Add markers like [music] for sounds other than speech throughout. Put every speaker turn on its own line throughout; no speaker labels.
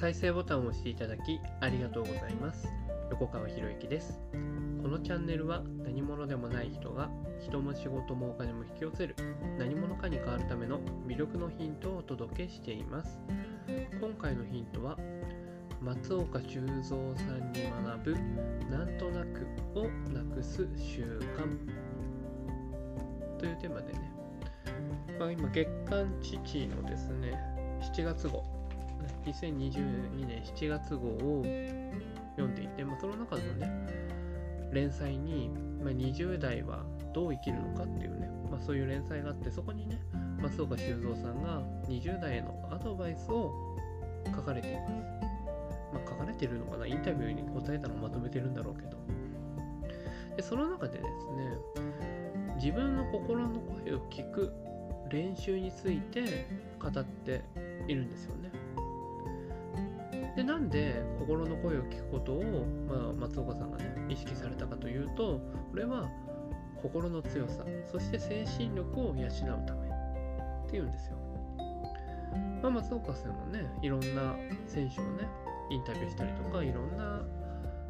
再生ボタンを押していただきありがとうございます。横川博之です。このチャンネルは何者でもない人が人も仕事もお金も引き寄せる何者かに変わるための魅力のヒントをお届けしています。今回のヒントは松岡修造さんに学ぶなんとなくをなくす習慣。というテーマでね、まあ、今月刊父のですね7月号2022年7月号を読んでいて、まあ、その中のね連載に、まあ、20代はどう生きるのかっていうね、まあ、そういう連載があってそこにね松岡修造さんが20代へのアドバイスを書かれています。まあ、書かれてるのかなインタビューに答えたのをまとめてるんだろうけど。で、その中でですね、自分の心の声を聞く練習について語っているんですよね。なんで心の声を聞くことを、まあ、松岡さんがね、意識されたかというと、これは心の強さ、そして精神力を養うためっていうんですよ。まあ、松岡さんもね、いろんな選手をね、インタビューしたりとか、いろんな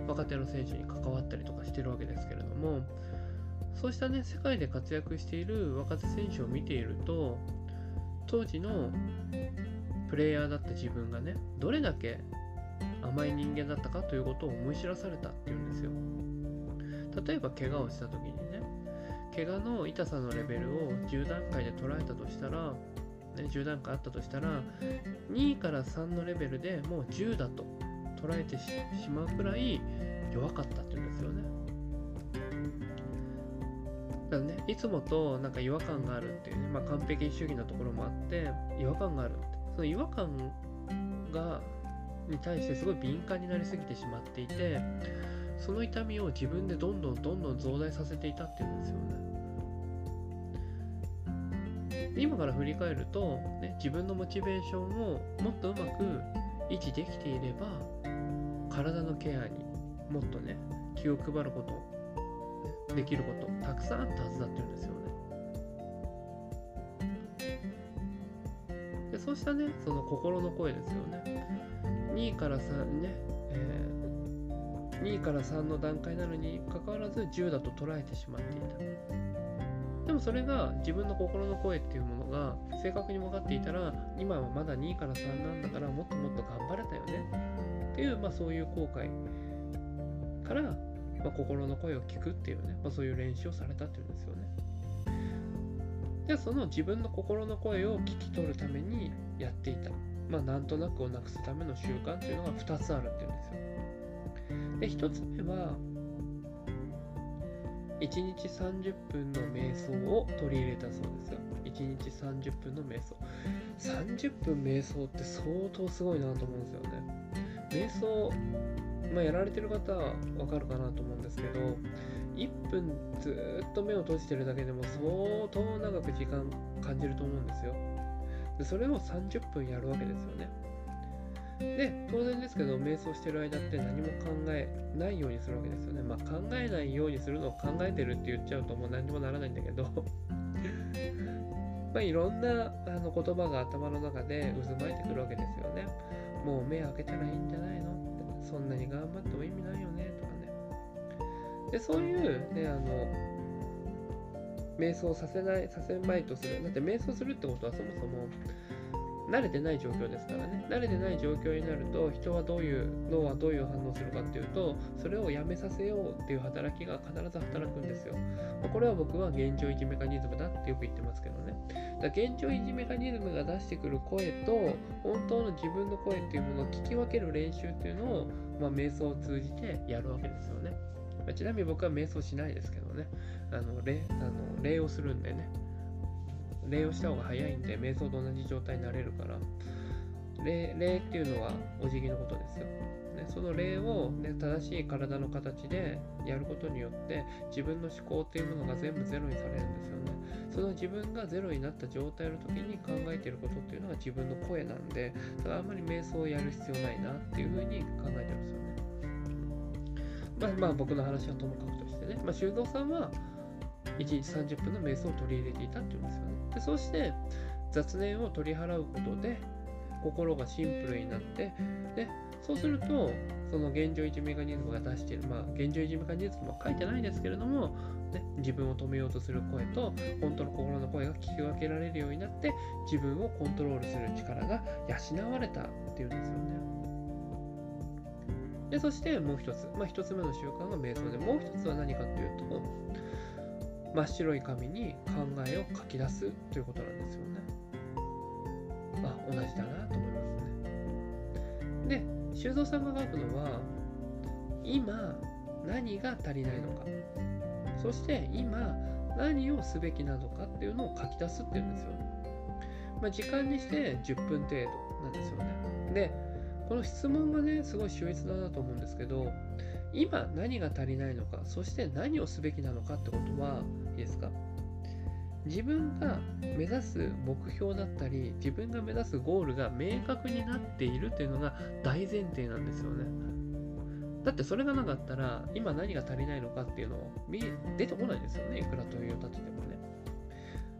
若手の選手に関わったりとかしてるわけですけれども、そうしたね、世界で活躍している若手選手を見ていると、当時のプレイヤーだった自分がね、どれだけ甘い人間だったかということを思い知らされたっていうんですよ。例えば、怪我をした時にね、怪我の痛さのレベルを10段階で捉えたとしたら、ね、10段階あったとしたら2から3のレベルでもう10だと捉えてしまうくらい弱かったっていうんですよね。だからね、いつもとなんか違和感があるっていうね、まあ、完璧主義なところもあって違和感があるってその違和感がに対してすごい敏感になりすぎてしまっていてその痛みを自分でどんどんどんどん増大させていたっていうんですよね。今から振り返ると、ね、自分のモチベーションをもっとうまく維持できていれば体のケアにもっとね気を配ること、できることたくさんあったはずだっていうんですよねでそうしたねその心の声ですよね2から3ね、えー、2から3の段階なのにかかわらず10だと捉えてしまっていた。でもそれが自分の心の声っていうものが正確に分かっていたら今はまだ2から3なんだからもっともっと頑張れたよね。っていう、まあ、そういう後悔から、まあ、心の声を聞くっていうね、まあ、そういう練習をされたっていうんですよね。でその自分の心の声を聞き取るためにやっていた、まあ、なんとなくをなくすための習慣っていうのが2つあるっていうんですよ。で1つ目は1日30分の瞑想を取り入れたそうですよ。1日30分の瞑想。30分瞑想って相当すごいなと思うんですよね。瞑想、まあ、やられてる方はわかるかなと思うんですけど、1分ずっと目を閉じてるだけでも相当長く時間感じると思うんですよ。でそれを30分やるわけですよね。で、当然ですけど、瞑想してる間って何も考えないようにするわけですよね。まあ、考えないようにするのを考えてるって言っちゃうともう何にもならないんだけど [laughs] まあ、いろんなあの言葉が頭の中で渦巻いてくるわけですよね。もう目開けたらいいんじゃないの？そんなに頑張っても意味ないよね？とかね。で、そういうね、あの、瞑想させない、させまいとする。だって瞑想するってことはそもそも慣れてない状況ですからね。慣れてない状況になると人はどういう脳はどういう反応するかっていうとそれをやめさせようっていう働きが必ず働くんですよ。これは僕は現状維持メカニズムだってよく言ってますけどね。だ現状維持メカニズムが出してくる声と本当の自分の声っていうものを聞き分ける練習っていうのを、まあ、瞑想を通じてやるわけですよねちなみに僕は瞑想しないですけどねあの礼あの礼をするんでね礼をした方が早いんで、瞑想と同じ状態になれるから、礼礼っていうのはお辞儀のことですよ。ね、その礼を、ね、正しい体の形でやることによって自分の思考っていうものが全部ゼロにされるんですよね。その自分がゼロになった状態の時に考えてることっていうのが自分の声なんで、だからあんまり瞑想をやる必要ないなっていうふうに考えてるんですよね。まあまあ僕の話はともかくとしてね、まあ修造さんは1日30分の瞑想を取り入れていたっていうんですよね。でそうして雑念を取り払うことで心がシンプルになってでそうするとその現状維持メカニズムが出しているまあ現状維持メカニズムは書いてないんですけれども、ね、自分を止めようとする声と本当の心の声が聞き分けられるようになって自分をコントロールする力が養われたっていうんですよね。でそしてもう一つ、まあ、一つ目の習慣が瞑想でもう一つは何かというと真っ白い紙に考えを書き出すということなんですよね。まあ同じだなと思いますね。で修造さんが書くのは今何が足りないのかそして今何をすべきなのかっていうのを書き出すっていうんですよ。まあ、時間にして10分程度なんですよね。でこの質問がねすごい秀逸だなと思うんですけど今何が足りないのかそして何をすべきなのかってことはいいですか？自分が目指す目標だったり自分が目指すゴールが明確になっているというのが大前提なんですよね。だってそれがなかったら今何が足りないのかっていうのを出てこないですよねいくら問いを立ててもね。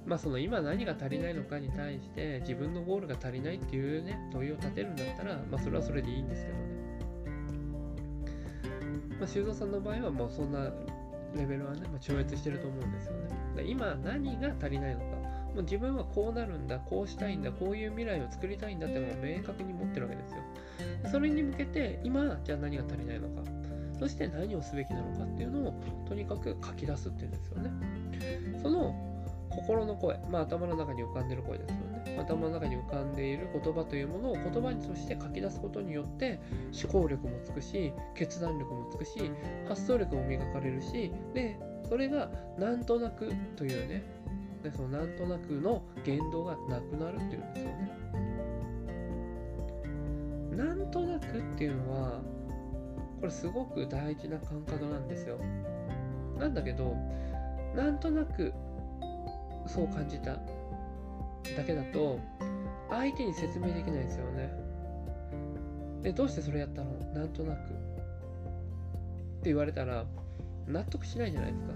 まあその今何が足りないのかに対して自分のゴールが足りないっていうね問いを立てるんだったらまあそれはそれでいいんですけどねまあ、修造さんの場合はもうそんなレベルはね、まあ、超越してると思うんですよね。今何が足りないのか。もう自分はこうなるんだ、こうしたいんだ、こういう未来を作りたいんだってのを明確に持ってるわけですよ。それに向けて今、じゃあ何が足りないのか。そして何をすべきなのかっていうのをとにかく書き出すっていうんですよね。その心の声、まあ頭の中に浮かんでる声ですよね。頭の中に浮かんでいる言葉というものを言葉として書き出すことによって思考力もつくし、決断力もつくし、発想力も磨かれるし、で、それがなんとなくというね、でそのなんとなくの言動がなくなるっていうんですよね。なんとなくっていうのは、これすごく大事な感覚なんですよ。なんだけど、なんとなくそう感じただけだと相手に説明できないですよね。で、どうしてそれやったの？なんとなく。って言われたら納得しないじゃないですか。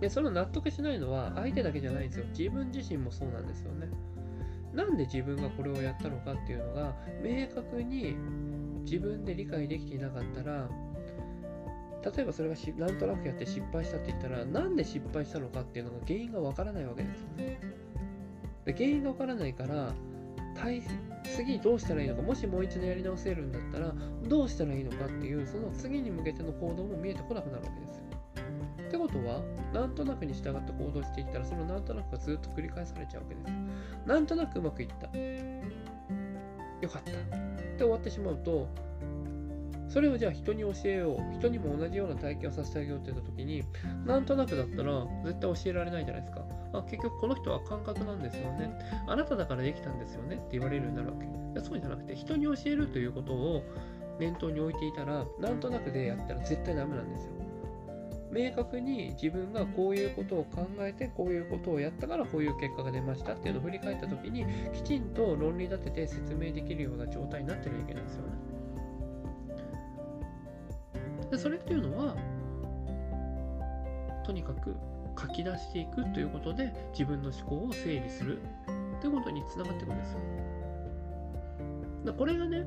で、その納得しないのは相手だけじゃないんですよ。自分自身もそうなんですよね。なんで自分がこれをやったのかっていうのが明確に自分で理解できていなかったら例えばそれがしなんとなくやって失敗したって言ったらなんで失敗したのかっていうのが原因がわからないわけですよね。で原因がわからないから次どうしたらいいのかもしもう一度やり直せるんだったらどうしたらいいのかっていうその次に向けての行動も見えてこなくなるわけですよ。ってことはなんとなくに従って行動していったらそのなんとなくがずっと繰り返されちゃうわけです。なんとなくうまくいった。よかった。って終わってしまうとそれをじゃあ人に教えよう人にも同じような体験をさせてあげようって言った時になんとなくだったら絶対教えられないじゃないですか。あ結局この人は感覚なんですよね。あなただからできたんですよね。って言われるようになるわけ。そうじゃなくて人に教えるということを念頭に置いていたらなんとなくでやったら絶対ダメなんですよ。明確に自分がこういうことを考えてこういうことをやったからこういう結果が出ましたっていうのを振り返った時にきちんと論理立てて説明できるような状態になってるわけなんですよね。でそれっていうのはとにかく書き出していくということで自分の思考を整理するということにつながっていくんですよ。だこれがね、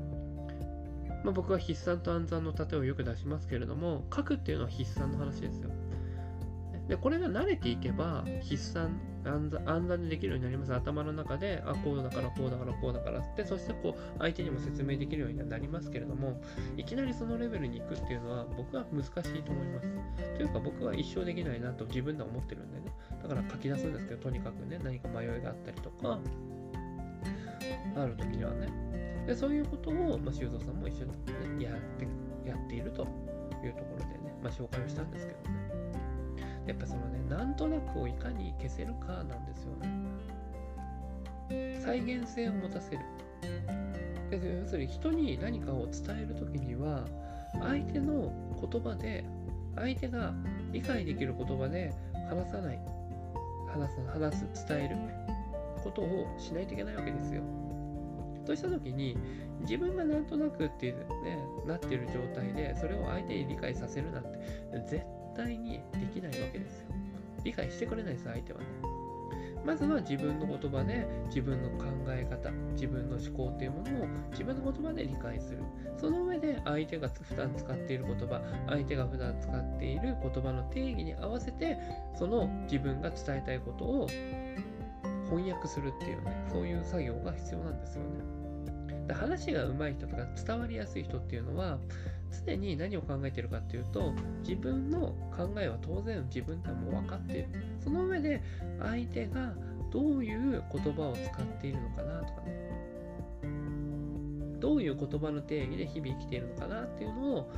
まあ、僕は筆算と暗算の例をよく出しますけれども書くっていうのは筆算の話ですよ。でこれが慣れていけば筆算暗算でできるようになります。頭の中であこうだからこうだからこうだからってそしてこう相手にも説明できるようにはなりますけれどもいきなりそのレベルに行くっていうのは僕は難しいと思います。というか僕は一生できないなと自分では思ってるんでね。だから書き出すんですけどとにかくね何か迷いがあったりとかある時にはね。でそういうことを、まあ、修造さんも一緒に、ね、やってやっているというところでね、まあ、紹介をしたんですけどね。やっぱそのねなんとなくをいかに消せるかなんですよね。再現性を持たせる。要するに人に何かを伝える時には相手の言葉で相手が理解できる言葉で話さない。話す話す伝える。ことをしないといけないわけですよ。とした時に自分がなんとなくっていうねなってる状態でそれを相手に理解させるなんて絶対にできないわけですよ。理解してくれないです、相手はね。まずは自分の言葉で自分の考え方自分の思考っていうものを自分の言葉で理解するその上で相手が普段使っている言葉相手が普段使っている言葉の定義に合わせてその自分が伝えたいことを翻訳するっていうねそういう作業が必要なんですよね話が上手い人とか伝わりやすい人っていうのは常に何を考えているかっていうと自分の考えは当然自分でもう分かっているその上で相手がどういう言葉を使っているのかなとかねどういう言葉の定義で日々生きているのかなっていうのを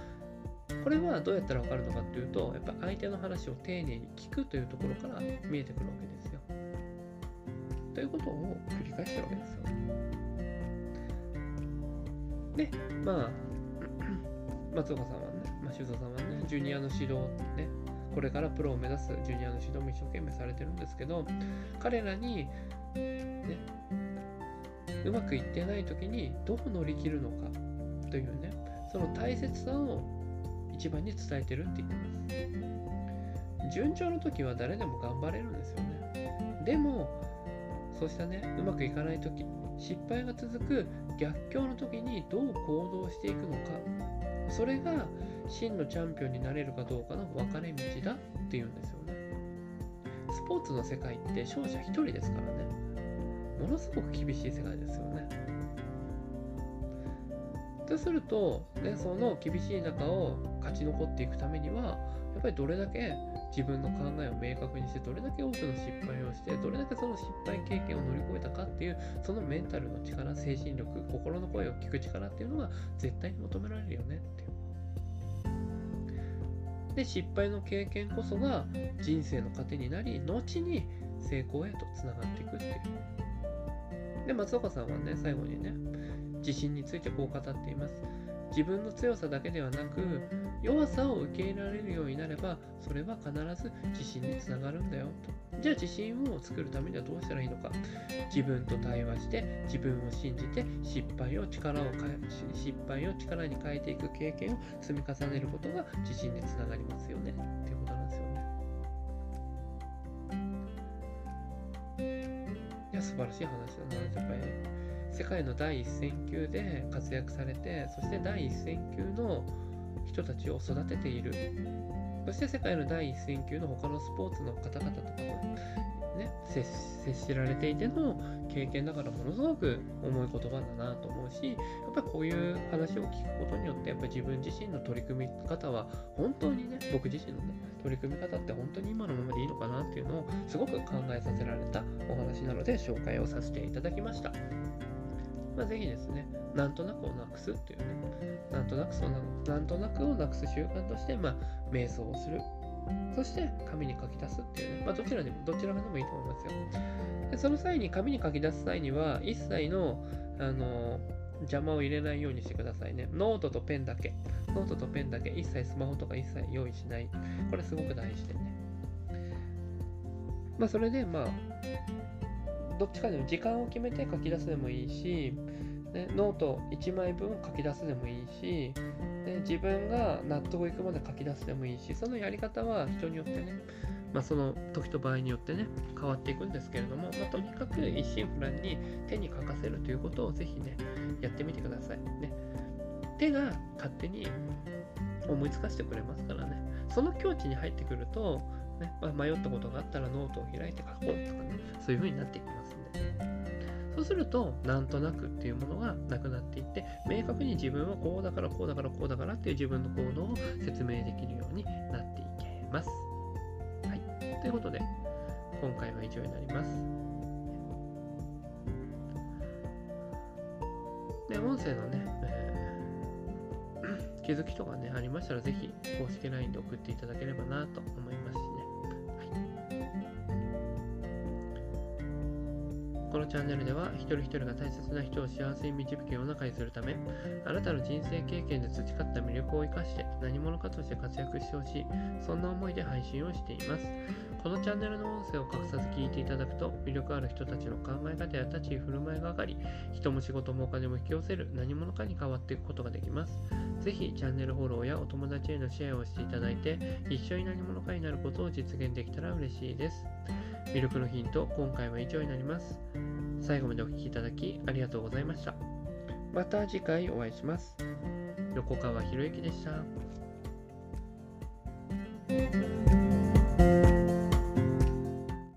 これはどうやったら分かるのかっていうとやっぱ相手の話を丁寧に聞くというところから見えてくるわけですよ。ということを繰り返してるわけですよ。でまあ松岡さんはね、まあ、修造さんはね、ジュニアの指導ね、これからプロを目指すジュニアの指導も一生懸命されてるんですけど、彼らに、ね、うまくいってない時にどう乗り切るのかというね、その大切さを一番に伝えてるって言ってます。順調の時は誰でも頑張れるんですよね。でも、そうしたね、うまくいかない時、失敗が続く逆境の時にどう行動していくのかそれが真のチャンピオンになれるかどうかの分かれ道だっていうんですよね。スポーツの世界って勝者1人ですからね。ものすごく厳しい世界ですよね。とすると、ね、その厳しい中を勝ち残っていくためには、やっぱりどれだけ自分の考えを明確にしてどれだけ多くの失敗をしてどれだけその失敗経験を乗り越えたかっていうそのメンタルの力精神力心の声を聞く力っていうのが絶対に求められるよねっていう。で失敗の経験こそが人生の糧になり後に成功へとつながっていくっていう。で松岡さんはね最後にね自信についてこう語っています。自分の強さだけではなく弱さを受け入れられるようになればそれは必ず自信につながるんだよと。じゃあ自信を作るためにはどうしたらいいのか。自分と対話して自分を信じて失敗を力を変え失敗を力に変えていく経験を積み重ねることが自信につながりますよね。っていうことなんですよね。いや素晴らしい話だな。やっぱり世界の第一線級で活躍されてそして第一線級の人たちを育てているそして世界の第一線級の他のスポーツの方々とかもね接しられていての経験だからものすごく重い言葉だなと思うしやっぱりこういう話を聞くことによってやっぱ自分自身の取り組み方は本当にね僕自身のね取り組み方って本当に今のままでいいのかなっていうのをすごく考えさせられたお話なので紹介をさせていただきました。まあ、ぜひですね、なんとなくをなくすっていうね、なんとなくそうななんとなくをなくす習慣として、まあ、瞑想をする。そして紙に書き出すっていうね、まあ、どちらでも、どちらでもいいと思いますよ。でその際に紙に書き出す際には、一切の、あの邪魔を入れないようにしてくださいね。ノートとペンだけ。ノートとペンだけ。一切スマホとか一切用意しない。これすごく大事でね。まあ、それで、まあ、どっちかでも時間を決めて書き出すでもいいし、ね、ノート1枚分書き出すでもいいし、ね、自分が納得いくまで書き出すでもいいしそのやり方は人によってね、まあ、その時と場合によってね変わっていくんですけれども、まあ、とにかく一心不乱に手に書かせるということをぜひねやってみてください。ね。手が勝手に思いつかせてくれますからね。その境地に入ってくるとねまあ、迷ったことがあったらノートを開いて書こうとかねそういう風になっていきますんでそうするとなんとなくっていうものがなくなっていって明確に自分はこうだからこうだからこうだからっていう自分の行動を説明できるようになっていけます。はい。ということで今回は以上になります。で、音声のね、[clears throat] 気づきとかね、ありましたら、ぜひ公式 LINE で送っていただければなと思いますしチャンネルでは一人一人が大切な人を幸せに導く世の中にするためあなたの人生経験で培った魅力を生かして何者かとして活躍してほしい。そんな思いで配信をしています。このチャンネルの音声を隠さず聞いていただくと魅力ある人たちの考え方や立ち居振る舞いが上がり人も仕事もお金も引き寄せる何者かに変わっていくことができます。ぜひチャンネルフォローやお友達へのシェアをしていただいて一緒に何者かになることを実現できたら嬉しいです。ミルクのヒント今回は以上になります。最後までお聴きいただきありがとうございました。また次回お会いします。横川博之でした。